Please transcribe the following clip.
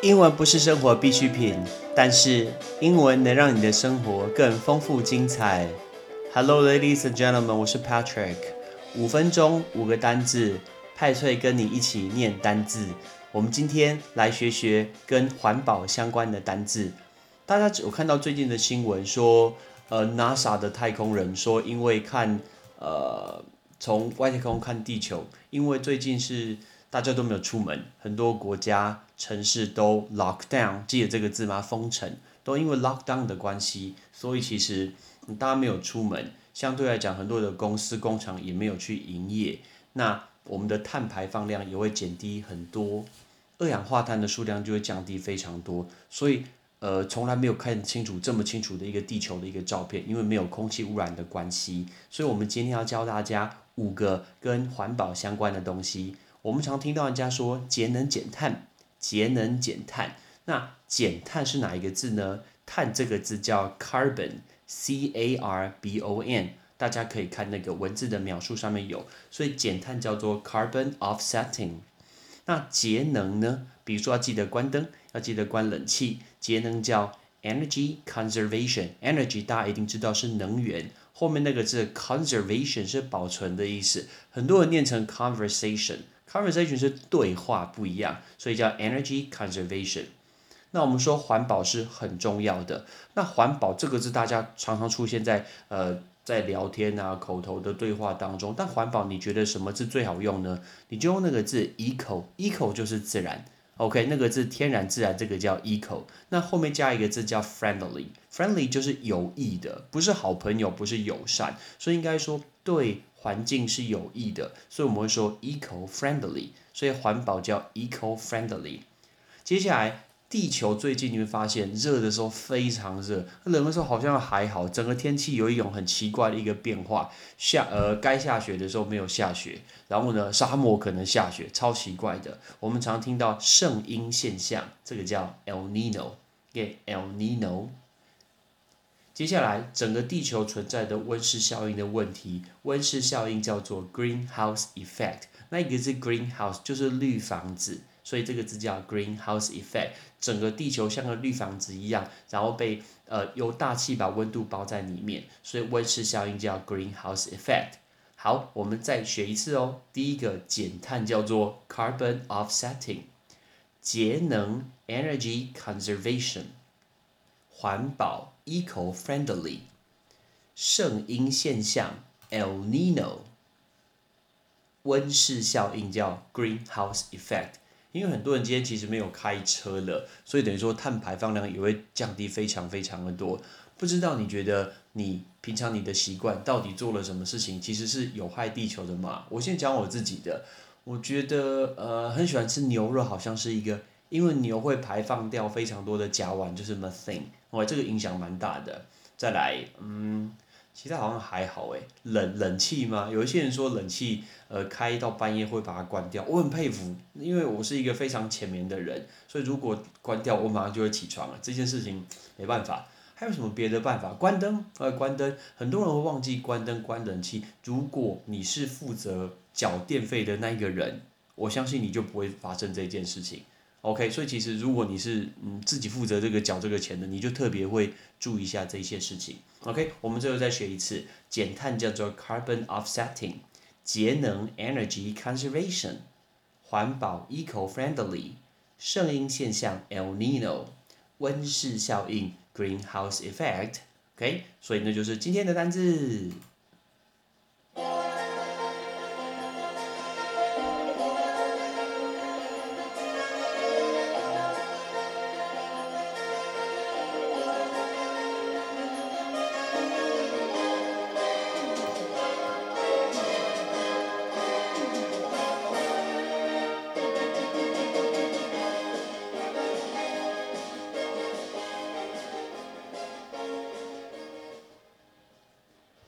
英文不是生活必需品，但是英文能让你的生活更丰富精彩。Hello, ladies and gentlemen，我是 Patrick。五分钟五个单字，派翠跟你一起念单字。我们今天来学学跟环保相关的单字。大家有看到最近的新闻说，呃，NASA 的太空人说，因为看呃从外太空看地球，因为最近是。大家都没有出门，很多国家城市都 lock down，记得这个字吗？封城都因为 lock down 的关系，所以其实大家没有出门，相对来讲，很多的公司工厂也没有去营业，那我们的碳排放量也会减低很多，二氧化碳的数量就会降低非常多，所以呃，从来没有看清楚这么清楚的一个地球的一个照片，因为没有空气污染的关系，所以我们今天要教大家五个跟环保相关的东西。我们常听到人家说节能减碳，节能减碳。那减碳是哪一个字呢？碳这个字叫 carbon，c a r b o n。大家可以看那个文字的描述上面有，所以减碳叫做 carbon offsetting。那节能呢？比如说要记得关灯，要记得关冷气。节能叫 energy conservation。energy 大家一定知道是能源，后面那个字 conservation 是保存的意思，很多人念成 conversation。Conversation 是对话不一样，所以叫 energy conservation。那我们说环保是很重要的。那环保这个字大家常常出现在呃在聊天啊口头的对话当中。但环保你觉得什么字最好用呢？你就用那个字 eco，eco 就是自然。OK，那个字天然自然，这个叫 eco。那后面加一个字叫 friendly，friendly 就是有益的，不是好朋友，不是友善，所以应该说对。环境是有益的，所以我们会说 eco-friendly，所以环保叫 eco-friendly。接下来，地球最近你会发现，热的时候非常热，冷的时候好像还好，整个天气有一种很奇怪的一个变化。下呃，该下雪的时候没有下雪，然后呢，沙漠可能下雪，超奇怪的。我们常听到圣婴现象，这个叫 El Nino，El Nino。接下来，整个地球存在的温室效应的问题，温室效应叫做 greenhouse effect。那一个是 greenhouse，就是绿房子，所以这个字叫 greenhouse effect。整个地球像个绿房子一样，然后被呃由大气把温度包在里面，所以温室效应叫 greenhouse effect。好，我们再学一次哦。第一个减碳叫做 carbon offsetting，节能 energy conservation，环保。Eco-friendly，圣婴现象 El Nino，温室效应叫 Greenhouse Effect。因为很多人今天其实没有开车了，所以等于说碳排放量也会降低非常非常的多。不知道你觉得你平常你的习惯到底做了什么事情，其实是有害地球的吗？我先讲我自己的，我觉得呃很喜欢吃牛肉，好像是一个。因为牛会排放掉非常多的甲烷，就是 methane，哇，这个影响蛮大的。再来，嗯，其他好像还好诶，冷冷气吗？有一些人说冷气，呃，开到半夜会把它关掉，我很佩服，因为我是一个非常浅眠的人，所以如果关掉，我马上就会起床了。这件事情没办法，还有什么别的办法？关灯，呃，关灯，很多人会忘记关灯、关冷气。如果你是负责缴电费的那一个人，我相信你就不会发生这件事情。OK，所以其实如果你是嗯自己负责这个缴这个钱的，你就特别会注意一下这些事情。OK，我们最后再学一次，减碳叫做 carbon offsetting，节能 energy conservation，环保 eco-friendly，圣婴现象 El Nino，温室效应 greenhouse effect。OK，所以那就是今天的单字。